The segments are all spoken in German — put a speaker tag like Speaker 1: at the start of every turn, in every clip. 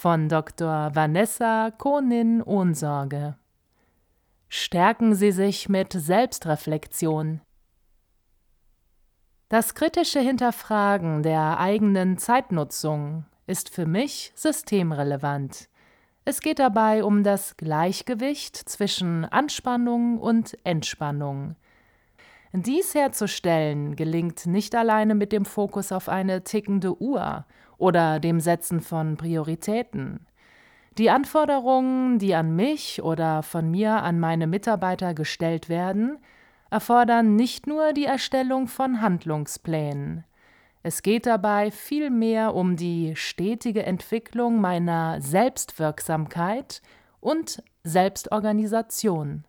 Speaker 1: von Dr. Vanessa Konin-Ohnsorge. Stärken Sie sich mit Selbstreflexion. Das kritische Hinterfragen der eigenen Zeitnutzung ist für mich systemrelevant. Es geht dabei um das Gleichgewicht zwischen Anspannung und Entspannung. Dies herzustellen gelingt nicht alleine mit dem Fokus auf eine tickende Uhr oder dem Setzen von Prioritäten. Die Anforderungen, die an mich oder von mir an meine Mitarbeiter gestellt werden, erfordern nicht nur die Erstellung von Handlungsplänen. Es geht dabei vielmehr um die stetige Entwicklung meiner Selbstwirksamkeit und Selbstorganisation.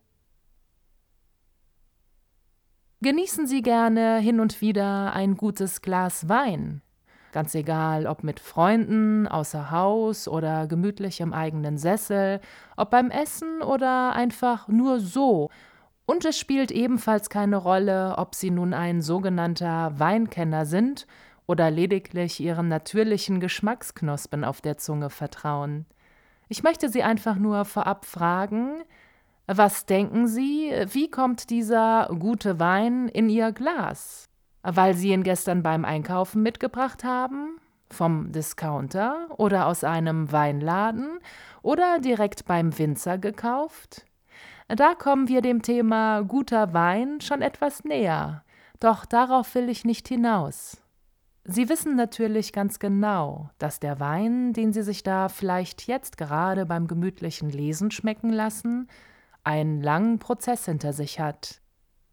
Speaker 1: Genießen Sie gerne hin und wieder ein gutes Glas Wein. Ganz egal, ob mit Freunden, außer Haus oder gemütlich im eigenen Sessel, ob beim Essen oder einfach nur so. Und es spielt ebenfalls keine Rolle, ob Sie nun ein sogenannter Weinkenner sind oder lediglich Ihren natürlichen Geschmacksknospen auf der Zunge vertrauen. Ich möchte Sie einfach nur vorab fragen, was denken Sie, wie kommt dieser gute Wein in Ihr Glas? Weil Sie ihn gestern beim Einkaufen mitgebracht haben? Vom Discounter oder aus einem Weinladen oder direkt beim Winzer gekauft? Da kommen wir dem Thema guter Wein schon etwas näher, doch darauf will ich nicht hinaus. Sie wissen natürlich ganz genau, dass der Wein, den Sie sich da vielleicht jetzt gerade beim gemütlichen Lesen schmecken lassen, einen langen Prozess hinter sich hat,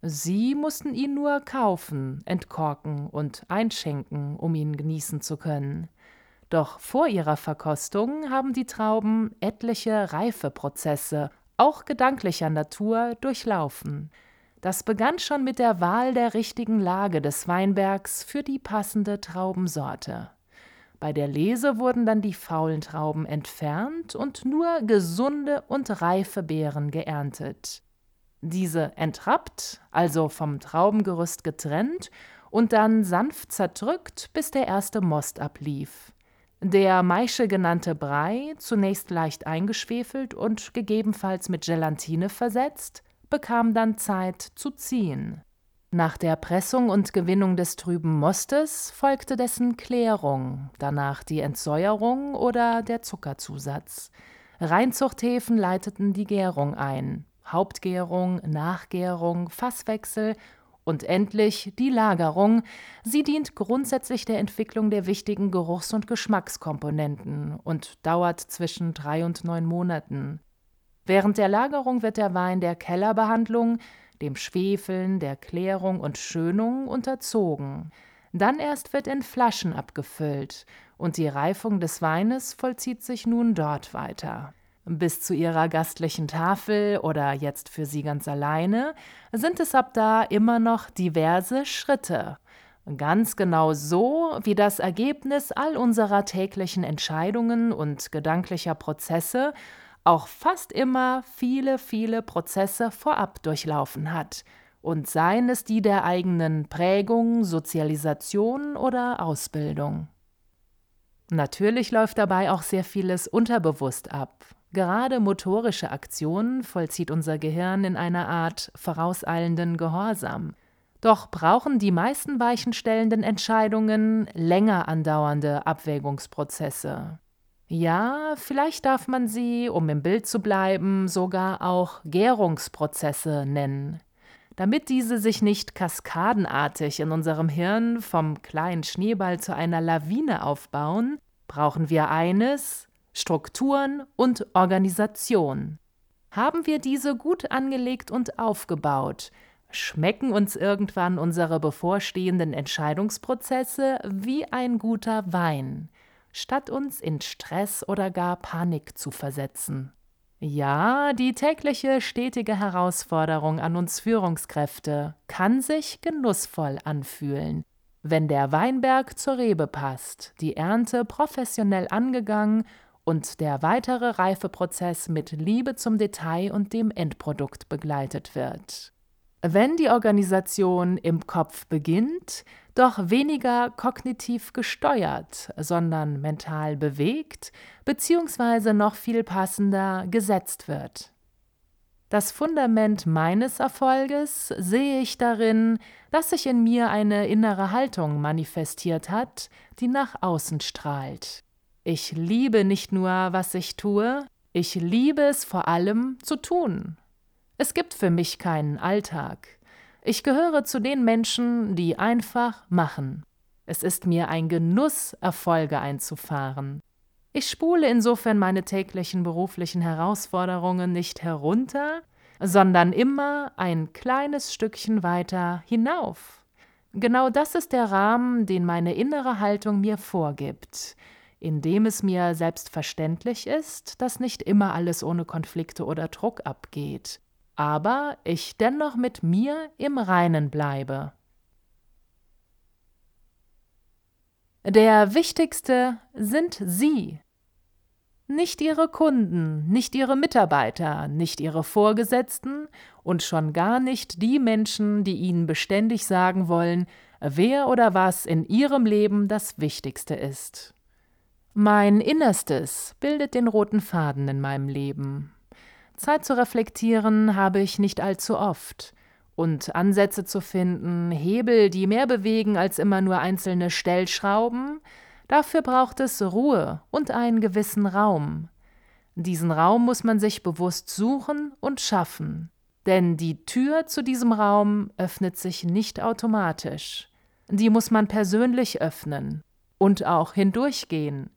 Speaker 1: Sie mussten ihn nur kaufen, entkorken und einschenken, um ihn genießen zu können. Doch vor ihrer Verkostung haben die Trauben etliche Reifeprozesse, auch gedanklicher Natur, durchlaufen. Das begann schon mit der Wahl der richtigen Lage des Weinbergs für die passende Traubensorte. Bei der Lese wurden dann die faulen Trauben entfernt und nur gesunde und reife Beeren geerntet diese entrappt, also vom Traubengerüst getrennt und dann sanft zerdrückt, bis der erste Most ablief. Der Maische genannte Brei, zunächst leicht eingeschwefelt und gegebenenfalls mit Gelatine versetzt, bekam dann Zeit zu ziehen. Nach der Pressung und Gewinnung des trüben Mostes folgte dessen Klärung, danach die Entsäuerung oder der Zuckerzusatz. Reinzuchthäfen leiteten die Gärung ein. Hauptgärung, Nachgärung, Fasswechsel und endlich die Lagerung. Sie dient grundsätzlich der Entwicklung der wichtigen Geruchs- und Geschmackskomponenten und dauert zwischen drei und neun Monaten. Während der Lagerung wird der Wein der Kellerbehandlung, dem Schwefeln, der Klärung und Schönung unterzogen. Dann erst wird in Flaschen abgefüllt und die Reifung des Weines vollzieht sich nun dort weiter. Bis zu ihrer gastlichen Tafel oder jetzt für sie ganz alleine sind es ab da immer noch diverse Schritte. Ganz genau so, wie das Ergebnis all unserer täglichen Entscheidungen und gedanklicher Prozesse auch fast immer viele, viele Prozesse vorab durchlaufen hat, und seien es die der eigenen Prägung, Sozialisation oder Ausbildung. Natürlich läuft dabei auch sehr vieles unterbewusst ab, Gerade motorische Aktionen vollzieht unser Gehirn in einer Art vorauseilenden Gehorsam. Doch brauchen die meisten weichenstellenden Entscheidungen länger andauernde Abwägungsprozesse. Ja, vielleicht darf man sie, um im Bild zu bleiben, sogar auch Gärungsprozesse nennen. Damit diese sich nicht kaskadenartig in unserem Hirn vom kleinen Schneeball zu einer Lawine aufbauen, brauchen wir eines, Strukturen und Organisation. Haben wir diese gut angelegt und aufgebaut, schmecken uns irgendwann unsere bevorstehenden Entscheidungsprozesse wie ein guter Wein. Statt uns in Stress oder gar Panik zu versetzen. Ja, die tägliche stetige Herausforderung an uns Führungskräfte kann sich genussvoll anfühlen, wenn der Weinberg zur Rebe passt, die Ernte professionell angegangen und der weitere Reifeprozess mit Liebe zum Detail und dem Endprodukt begleitet wird. Wenn die Organisation im Kopf beginnt, doch weniger kognitiv gesteuert, sondern mental bewegt, beziehungsweise noch viel passender gesetzt wird. Das Fundament meines Erfolges sehe ich darin, dass sich in mir eine innere Haltung manifestiert hat, die nach außen strahlt. Ich liebe nicht nur, was ich tue, ich liebe es vor allem zu tun. Es gibt für mich keinen Alltag. Ich gehöre zu den Menschen, die einfach machen. Es ist mir ein Genuss, Erfolge einzufahren. Ich spule insofern meine täglichen beruflichen Herausforderungen nicht herunter, sondern immer ein kleines Stückchen weiter hinauf. Genau das ist der Rahmen, den meine innere Haltung mir vorgibt, indem es mir selbstverständlich ist, dass nicht immer alles ohne Konflikte oder Druck abgeht, aber ich dennoch mit mir im Reinen bleibe. Der wichtigste sind Sie. Nicht Ihre Kunden, nicht Ihre Mitarbeiter, nicht Ihre Vorgesetzten und schon gar nicht die Menschen, die Ihnen beständig sagen wollen, wer oder was in Ihrem Leben das Wichtigste ist. Mein Innerstes bildet den roten Faden in meinem Leben. Zeit zu reflektieren habe ich nicht allzu oft. Und Ansätze zu finden, Hebel, die mehr bewegen als immer nur einzelne Stellschrauben, dafür braucht es Ruhe und einen gewissen Raum. Diesen Raum muss man sich bewusst suchen und schaffen. Denn die Tür zu diesem Raum öffnet sich nicht automatisch. Die muss man persönlich öffnen und auch hindurchgehen.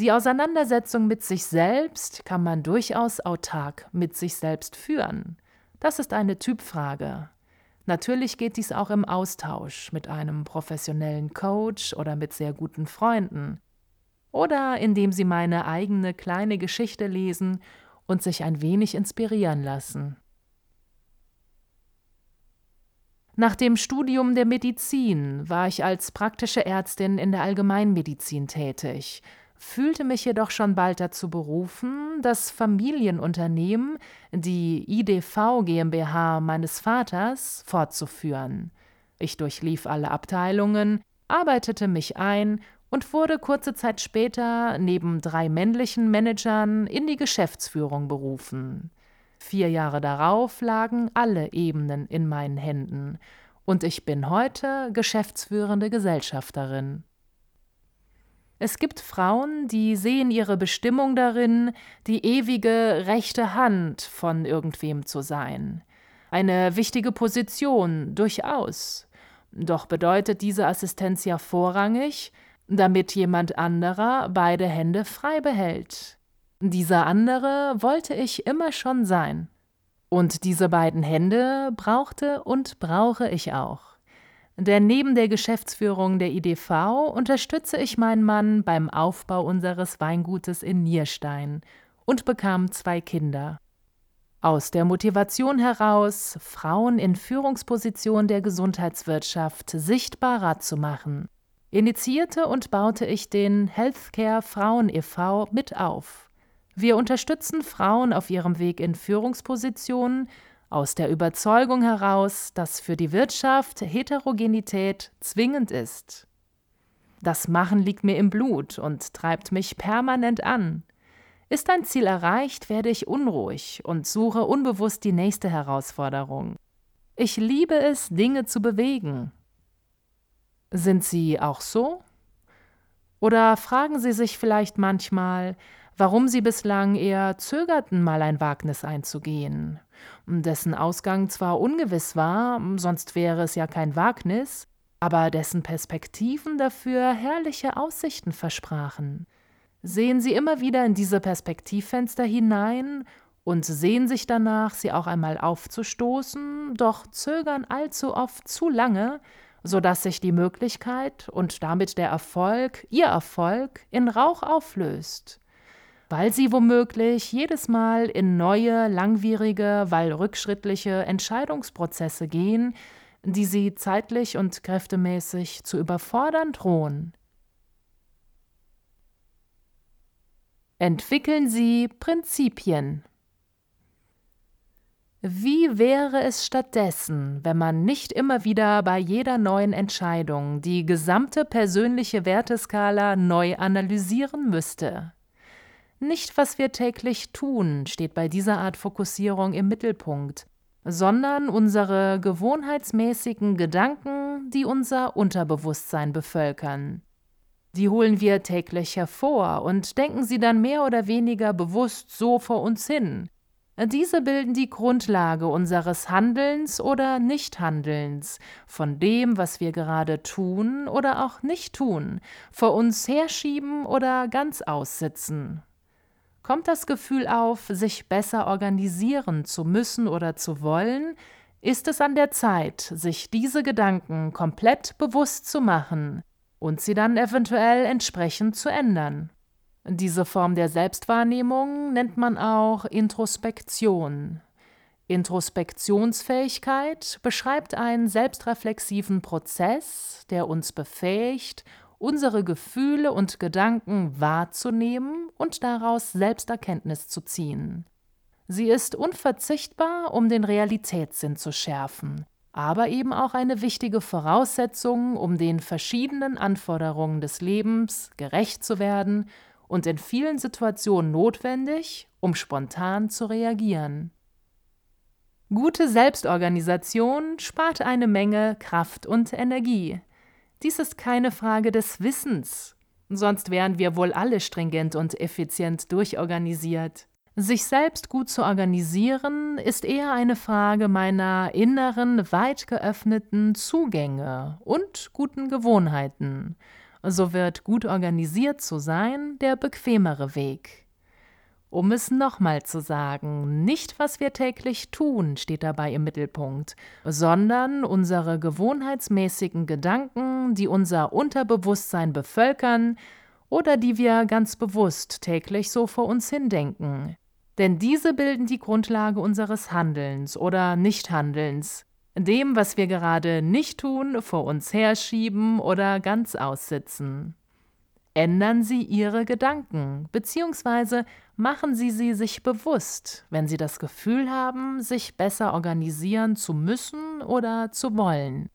Speaker 1: Die Auseinandersetzung mit sich selbst kann man durchaus autark mit sich selbst führen. Das ist eine Typfrage. Natürlich geht dies auch im Austausch mit einem professionellen Coach oder mit sehr guten Freunden. Oder indem Sie meine eigene kleine Geschichte lesen und sich ein wenig inspirieren lassen. Nach dem Studium der Medizin war ich als praktische Ärztin in der Allgemeinmedizin tätig fühlte mich jedoch schon bald dazu berufen, das Familienunternehmen, die IDV GmbH meines Vaters, fortzuführen. Ich durchlief alle Abteilungen, arbeitete mich ein und wurde kurze Zeit später neben drei männlichen Managern in die Geschäftsführung berufen. Vier Jahre darauf lagen alle Ebenen in meinen Händen, und ich bin heute geschäftsführende Gesellschafterin. Es gibt Frauen, die sehen ihre Bestimmung darin, die ewige rechte Hand von irgendwem zu sein. Eine wichtige Position, durchaus. Doch bedeutet diese Assistenz ja vorrangig, damit jemand anderer beide Hände frei behält. Dieser andere wollte ich immer schon sein. Und diese beiden Hände brauchte und brauche ich auch. Denn neben der Geschäftsführung der IDV unterstütze ich meinen Mann beim Aufbau unseres Weingutes in Nierstein und bekam zwei Kinder. Aus der Motivation heraus, Frauen in Führungspositionen der Gesundheitswirtschaft sichtbarer zu machen, initiierte und baute ich den Healthcare Frauen e.V. mit auf. Wir unterstützen Frauen auf ihrem Weg in Führungspositionen aus der Überzeugung heraus, dass für die Wirtschaft Heterogenität zwingend ist. Das Machen liegt mir im Blut und treibt mich permanent an. Ist ein Ziel erreicht, werde ich unruhig und suche unbewusst die nächste Herausforderung. Ich liebe es, Dinge zu bewegen. Sind Sie auch so? Oder fragen Sie sich vielleicht manchmal, warum Sie bislang eher zögerten, mal ein Wagnis einzugehen? dessen Ausgang zwar ungewiss war, sonst wäre es ja kein Wagnis, aber dessen Perspektiven dafür herrliche Aussichten versprachen. Sehen Sie immer wieder in diese Perspektivfenster hinein und sehen sich danach, sie auch einmal aufzustoßen, doch zögern allzu oft zu lange sodass sich die Möglichkeit und damit der Erfolg, ihr Erfolg, in Rauch auflöst, weil sie womöglich jedes Mal in neue, langwierige, weil rückschrittliche Entscheidungsprozesse gehen, die sie zeitlich und kräftemäßig zu überfordern drohen. Entwickeln Sie Prinzipien. Wie wäre es stattdessen, wenn man nicht immer wieder bei jeder neuen Entscheidung die gesamte persönliche Werteskala neu analysieren müsste? Nicht, was wir täglich tun, steht bei dieser Art Fokussierung im Mittelpunkt, sondern unsere gewohnheitsmäßigen Gedanken, die unser Unterbewusstsein bevölkern. Die holen wir täglich hervor und denken sie dann mehr oder weniger bewusst so vor uns hin, diese bilden die Grundlage unseres Handelns oder Nichthandelns, von dem, was wir gerade tun oder auch nicht tun, vor uns herschieben oder ganz aussitzen. Kommt das Gefühl auf, sich besser organisieren zu müssen oder zu wollen, ist es an der Zeit, sich diese Gedanken komplett bewusst zu machen und sie dann eventuell entsprechend zu ändern. Diese Form der Selbstwahrnehmung nennt man auch Introspektion. Introspektionsfähigkeit beschreibt einen selbstreflexiven Prozess, der uns befähigt, unsere Gefühle und Gedanken wahrzunehmen und daraus Selbsterkenntnis zu ziehen. Sie ist unverzichtbar, um den Realitätssinn zu schärfen, aber eben auch eine wichtige Voraussetzung, um den verschiedenen Anforderungen des Lebens gerecht zu werden und in vielen Situationen notwendig, um spontan zu reagieren. Gute Selbstorganisation spart eine Menge Kraft und Energie. Dies ist keine Frage des Wissens, sonst wären wir wohl alle stringent und effizient durchorganisiert. Sich selbst gut zu organisieren ist eher eine Frage meiner inneren, weit geöffneten Zugänge und guten Gewohnheiten so wird gut organisiert zu sein der bequemere Weg. Um es nochmal zu sagen, nicht was wir täglich tun steht dabei im Mittelpunkt, sondern unsere gewohnheitsmäßigen Gedanken, die unser Unterbewusstsein bevölkern oder die wir ganz bewusst täglich so vor uns hindenken. Denn diese bilden die Grundlage unseres Handelns oder Nichthandelns, dem, was wir gerade nicht tun, vor uns herschieben oder ganz aussitzen. Ändern Sie Ihre Gedanken, beziehungsweise machen Sie sie sich bewusst, wenn Sie das Gefühl haben, sich besser organisieren zu müssen oder zu wollen.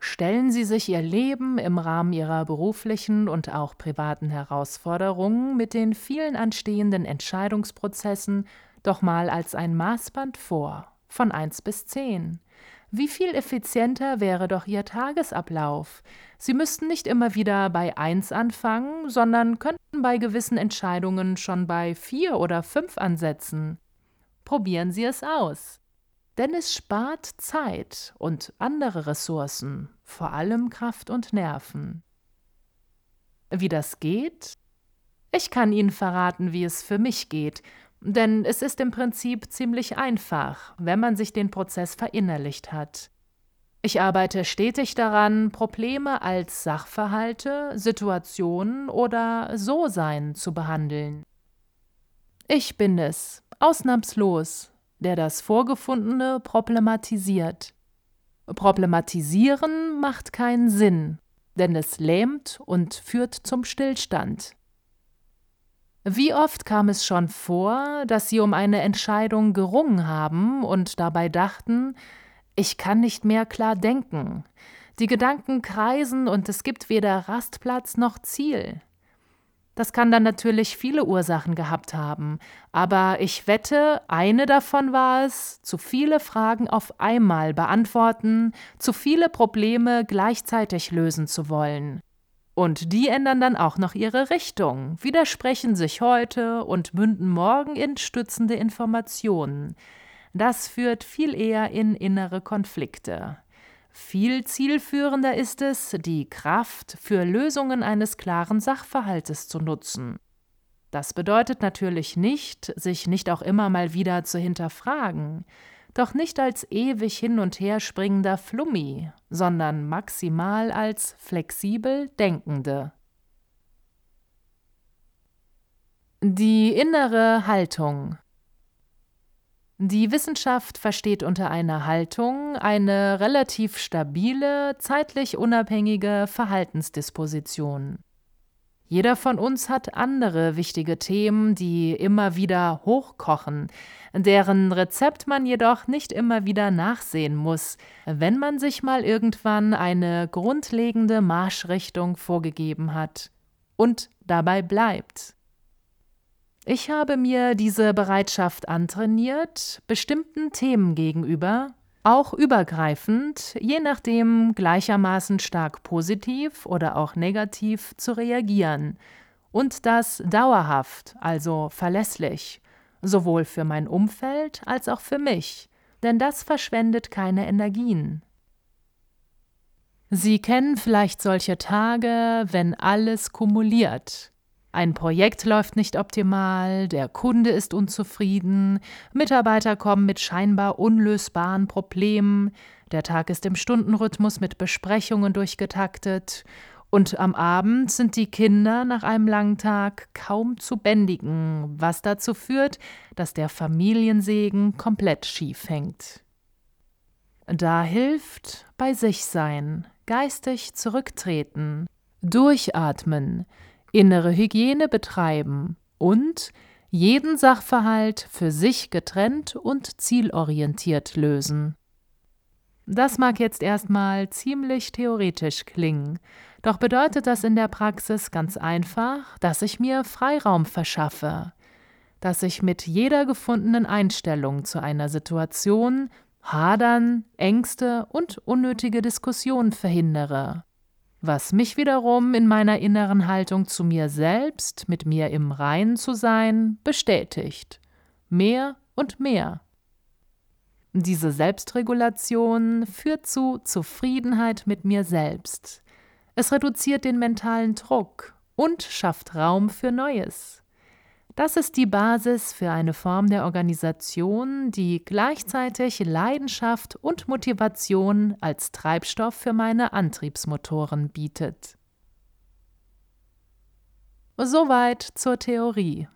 Speaker 1: Stellen Sie sich Ihr Leben im Rahmen Ihrer beruflichen und auch privaten Herausforderungen mit den vielen anstehenden Entscheidungsprozessen doch mal als ein Maßband vor von 1 bis 10. Wie viel effizienter wäre doch Ihr Tagesablauf? Sie müssten nicht immer wieder bei 1 anfangen, sondern könnten bei gewissen Entscheidungen schon bei 4 oder 5 ansetzen. Probieren Sie es aus. Denn es spart Zeit und andere Ressourcen, vor allem Kraft und Nerven. Wie das geht? Ich kann Ihnen verraten, wie es für mich geht, denn es ist im Prinzip ziemlich einfach, wenn man sich den Prozess verinnerlicht hat. Ich arbeite stetig daran, Probleme als Sachverhalte, Situationen oder So-Sein zu behandeln. Ich bin es, ausnahmslos, der das Vorgefundene problematisiert. Problematisieren macht keinen Sinn, denn es lähmt und führt zum Stillstand. Wie oft kam es schon vor, dass sie um eine Entscheidung gerungen haben und dabei dachten, ich kann nicht mehr klar denken. Die Gedanken kreisen und es gibt weder Rastplatz noch Ziel. Das kann dann natürlich viele Ursachen gehabt haben, aber ich wette, eine davon war es, zu viele Fragen auf einmal beantworten, zu viele Probleme gleichzeitig lösen zu wollen. Und die ändern dann auch noch ihre Richtung, widersprechen sich heute und münden morgen in stützende Informationen. Das führt viel eher in innere Konflikte. Viel zielführender ist es, die Kraft für Lösungen eines klaren Sachverhaltes zu nutzen. Das bedeutet natürlich nicht, sich nicht auch immer mal wieder zu hinterfragen. Doch nicht als ewig hin und her springender Flummi, sondern maximal als flexibel Denkende. Die innere Haltung die Wissenschaft versteht unter einer Haltung eine relativ stabile, zeitlich unabhängige Verhaltensdisposition. Jeder von uns hat andere wichtige Themen, die immer wieder hochkochen, deren Rezept man jedoch nicht immer wieder nachsehen muss, wenn man sich mal irgendwann eine grundlegende Marschrichtung vorgegeben hat und dabei bleibt. Ich habe mir diese Bereitschaft antrainiert, bestimmten Themen gegenüber, auch übergreifend, je nachdem gleichermaßen stark positiv oder auch negativ zu reagieren, und das dauerhaft, also verlässlich, sowohl für mein Umfeld als auch für mich, denn das verschwendet keine Energien. Sie kennen vielleicht solche Tage, wenn alles kumuliert, ein Projekt läuft nicht optimal, der Kunde ist unzufrieden, Mitarbeiter kommen mit scheinbar unlösbaren Problemen, der Tag ist im Stundenrhythmus mit Besprechungen durchgetaktet und am Abend sind die Kinder nach einem langen Tag kaum zu bändigen, was dazu führt, dass der Familiensegen komplett schief hängt. Da hilft bei sich sein, geistig zurücktreten, durchatmen, innere Hygiene betreiben und jeden Sachverhalt für sich getrennt und zielorientiert lösen. Das mag jetzt erstmal ziemlich theoretisch klingen, doch bedeutet das in der Praxis ganz einfach, dass ich mir Freiraum verschaffe, dass ich mit jeder gefundenen Einstellung zu einer Situation Hadern, Ängste und unnötige Diskussionen verhindere was mich wiederum in meiner inneren Haltung zu mir selbst, mit mir im Reinen zu sein, bestätigt. Mehr und mehr. Diese Selbstregulation führt zu Zufriedenheit mit mir selbst. Es reduziert den mentalen Druck und schafft Raum für Neues. Das ist die Basis für eine Form der Organisation, die gleichzeitig Leidenschaft und Motivation als Treibstoff für meine Antriebsmotoren bietet. Soweit zur Theorie.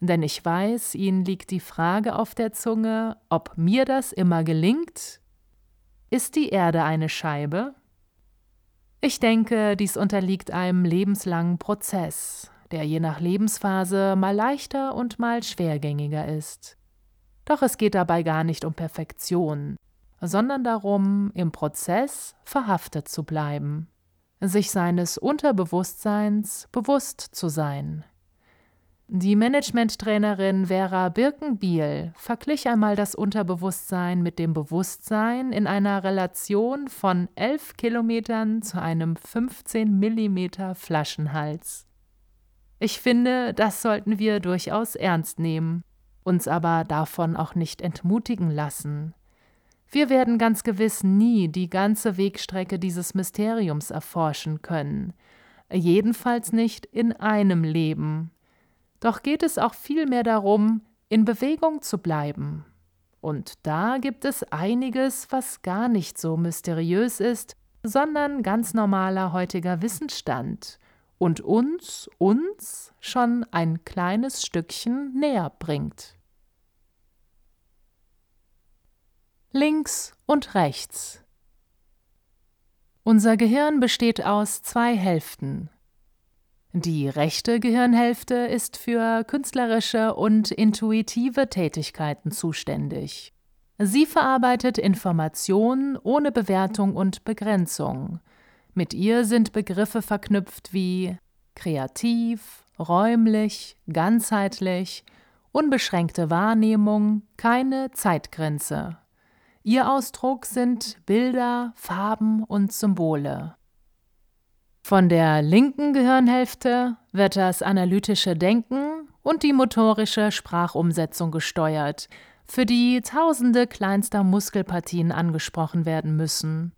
Speaker 1: Denn ich weiß, Ihnen liegt die Frage auf der Zunge, ob mir das immer gelingt. Ist die Erde eine Scheibe? Ich denke, dies unterliegt einem lebenslangen Prozess, der je nach Lebensphase mal leichter und mal schwergängiger ist. Doch es geht dabei gar nicht um Perfektion, sondern darum, im Prozess verhaftet zu bleiben, sich seines Unterbewusstseins bewusst zu sein. Die Managementtrainerin Vera Birkenbiel verglich einmal das Unterbewusstsein mit dem Bewusstsein in einer Relation von 11 Kilometern zu einem 15 Millimeter Flaschenhals. Ich finde, das sollten wir durchaus ernst nehmen, uns aber davon auch nicht entmutigen lassen. Wir werden ganz gewiss nie die ganze Wegstrecke dieses Mysteriums erforschen können, jedenfalls nicht in einem Leben. Doch geht es auch vielmehr darum, in Bewegung zu bleiben. Und da gibt es einiges, was gar nicht so mysteriös ist, sondern ganz normaler heutiger Wissensstand und uns, uns schon ein kleines Stückchen näher bringt. Links und rechts. Unser Gehirn besteht aus zwei Hälften. Die rechte Gehirnhälfte ist für künstlerische und intuitive Tätigkeiten zuständig. Sie verarbeitet Informationen ohne Bewertung und Begrenzung, mit ihr sind Begriffe verknüpft wie kreativ, räumlich, ganzheitlich, unbeschränkte Wahrnehmung, keine Zeitgrenze. Ihr Ausdruck sind Bilder, Farben und Symbole. Von der linken Gehirnhälfte wird das analytische Denken und die motorische Sprachumsetzung gesteuert, für die tausende kleinster Muskelpartien angesprochen werden müssen.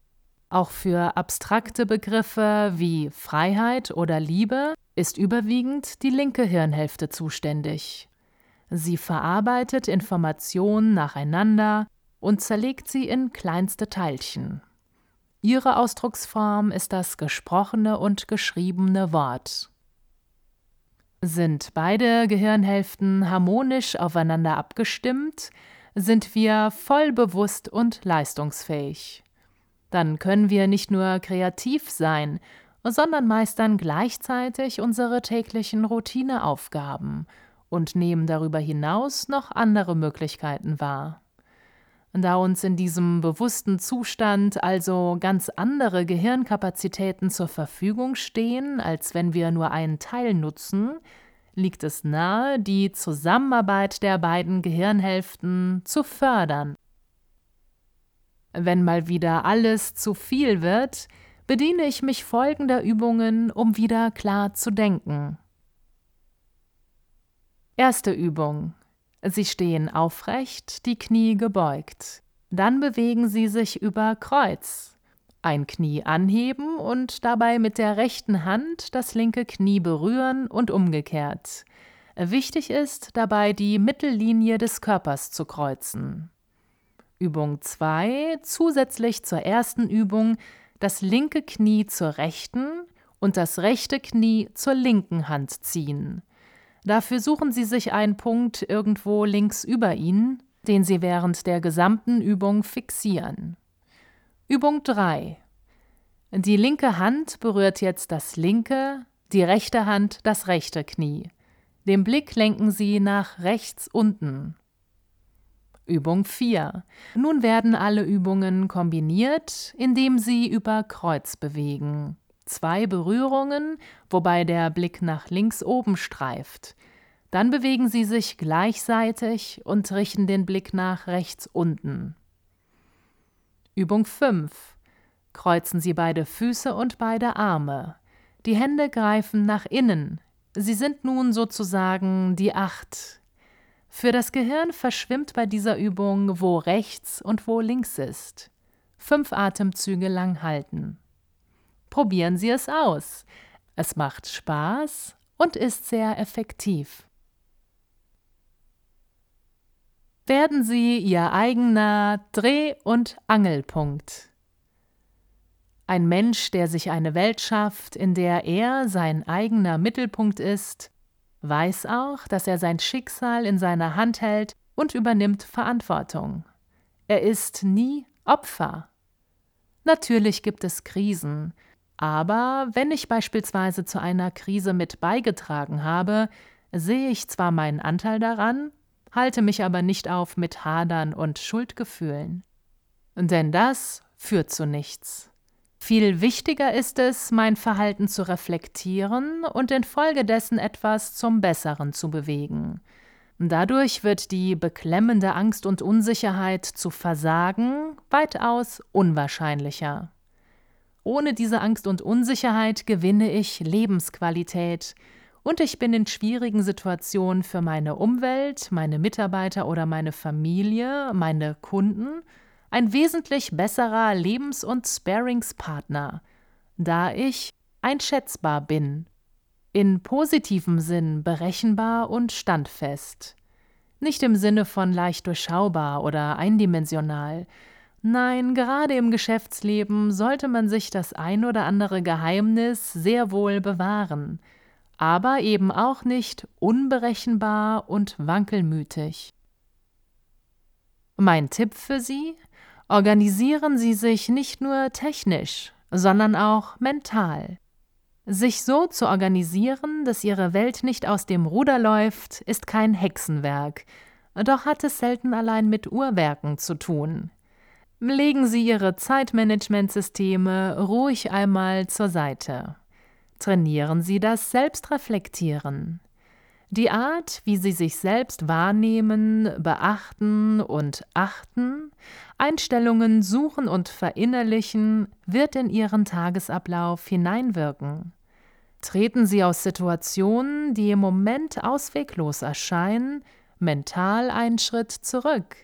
Speaker 1: Auch für abstrakte Begriffe wie Freiheit oder Liebe ist überwiegend die linke Hirnhälfte zuständig. Sie verarbeitet Informationen nacheinander, und zerlegt sie in kleinste Teilchen. Ihre Ausdrucksform ist das gesprochene und geschriebene Wort. Sind beide Gehirnhälften harmonisch aufeinander abgestimmt, sind wir voll bewusst und leistungsfähig. Dann können wir nicht nur kreativ sein, sondern meistern gleichzeitig unsere täglichen Routineaufgaben und nehmen darüber hinaus noch andere Möglichkeiten wahr. Da uns in diesem bewussten Zustand also ganz andere Gehirnkapazitäten zur Verfügung stehen, als wenn wir nur einen Teil nutzen, liegt es nahe, die Zusammenarbeit der beiden Gehirnhälften zu fördern. Wenn mal wieder alles zu viel wird, bediene ich mich folgender Übungen, um wieder klar zu denken. Erste Übung. Sie stehen aufrecht, die Knie gebeugt. Dann bewegen Sie sich über Kreuz. Ein Knie anheben und dabei mit der rechten Hand das linke Knie berühren und umgekehrt. Wichtig ist dabei die Mittellinie des Körpers zu kreuzen. Übung 2. Zusätzlich zur ersten Übung das linke Knie zur rechten und das rechte Knie zur linken Hand ziehen. Dafür suchen Sie sich einen Punkt irgendwo links über Ihnen, den Sie während der gesamten Übung fixieren. Übung 3. Die linke Hand berührt jetzt das linke, die rechte Hand das rechte Knie. Den Blick lenken Sie nach rechts unten. Übung 4. Nun werden alle Übungen kombiniert, indem Sie über Kreuz bewegen zwei Berührungen, wobei der Blick nach links oben streift. Dann bewegen Sie sich gleichseitig und richten den Blick nach rechts unten. Übung 5. Kreuzen Sie beide Füße und beide Arme. Die Hände greifen nach innen. Sie sind nun sozusagen die Acht. Für das Gehirn verschwimmt bei dieser Übung, wo rechts und wo links ist. Fünf Atemzüge lang halten. Probieren Sie es aus. Es macht Spaß und ist sehr effektiv. Werden Sie Ihr eigener Dreh- und Angelpunkt. Ein Mensch, der sich eine Welt schafft, in der er sein eigener Mittelpunkt ist, weiß auch, dass er sein Schicksal in seiner Hand hält und übernimmt Verantwortung. Er ist nie Opfer. Natürlich gibt es Krisen, aber wenn ich beispielsweise zu einer Krise mit beigetragen habe, sehe ich zwar meinen Anteil daran, halte mich aber nicht auf mit Hadern und Schuldgefühlen. Denn das führt zu nichts. Viel wichtiger ist es, mein Verhalten zu reflektieren und infolgedessen etwas zum Besseren zu bewegen. Dadurch wird die beklemmende Angst und Unsicherheit zu versagen weitaus unwahrscheinlicher. Ohne diese Angst und Unsicherheit gewinne ich Lebensqualität und ich bin in schwierigen Situationen für meine Umwelt, meine Mitarbeiter oder meine Familie, meine Kunden ein wesentlich besserer Lebens- und Sparingspartner, da ich einschätzbar bin, in positivem Sinn berechenbar und standfest, nicht im Sinne von leicht durchschaubar oder eindimensional, Nein, gerade im Geschäftsleben sollte man sich das ein oder andere Geheimnis sehr wohl bewahren, aber eben auch nicht unberechenbar und wankelmütig. Mein Tipp für Sie? Organisieren Sie sich nicht nur technisch, sondern auch mental. Sich so zu organisieren, dass Ihre Welt nicht aus dem Ruder läuft, ist kein Hexenwerk, doch hat es selten allein mit Uhrwerken zu tun. Legen Sie Ihre Zeitmanagementsysteme ruhig einmal zur Seite. Trainieren Sie das Selbstreflektieren. Die Art, wie Sie sich selbst wahrnehmen, beachten und achten, Einstellungen suchen und verinnerlichen, wird in Ihren Tagesablauf hineinwirken. Treten Sie aus Situationen, die im Moment ausweglos erscheinen, mental einen Schritt zurück.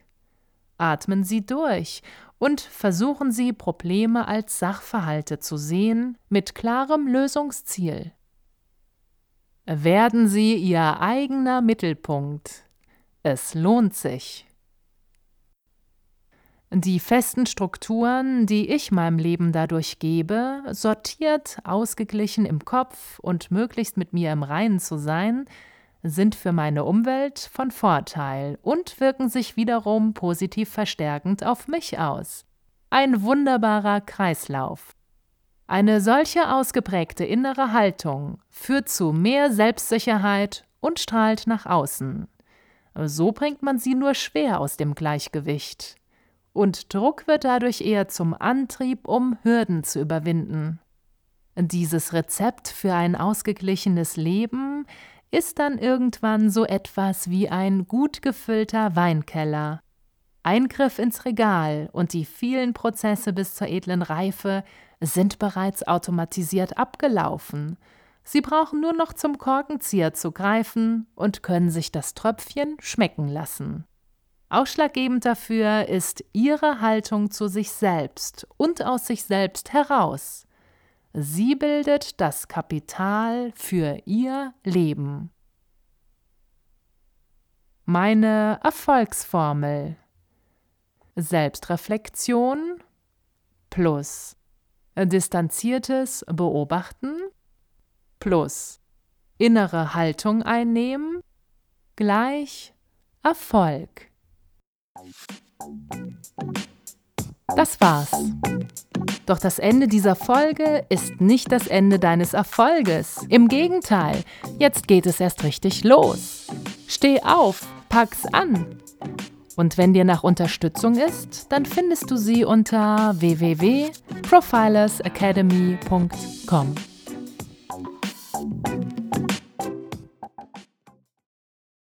Speaker 1: Atmen Sie durch und versuchen Sie Probleme als Sachverhalte zu sehen mit klarem Lösungsziel. Werden Sie Ihr eigener Mittelpunkt. Es lohnt sich. Die festen Strukturen, die ich meinem Leben dadurch gebe, sortiert, ausgeglichen im Kopf und möglichst mit mir im Reinen zu sein, sind für meine Umwelt von Vorteil und wirken sich wiederum positiv verstärkend auf mich aus. Ein wunderbarer Kreislauf. Eine solche ausgeprägte innere Haltung führt zu mehr Selbstsicherheit und strahlt nach außen. So bringt man sie nur schwer aus dem Gleichgewicht. Und Druck wird dadurch eher zum Antrieb, um Hürden zu überwinden. Dieses Rezept für ein ausgeglichenes Leben ist dann irgendwann so etwas wie ein gut gefüllter Weinkeller. Eingriff ins Regal und die vielen Prozesse bis zur edlen Reife sind bereits automatisiert abgelaufen. Sie brauchen nur noch zum Korkenzieher zu greifen und können sich das Tröpfchen schmecken lassen. Ausschlaggebend dafür ist Ihre Haltung zu sich selbst und aus sich selbst heraus. Sie bildet das Kapital für Ihr Leben. Meine Erfolgsformel Selbstreflexion plus distanziertes Beobachten plus innere Haltung einnehmen gleich Erfolg. Das war's. Doch das Ende dieser Folge ist nicht das Ende deines Erfolges. Im Gegenteil, jetzt geht es erst richtig los. Steh auf, pack's an. Und wenn dir nach Unterstützung ist, dann findest du sie unter www.profilersacademy.com.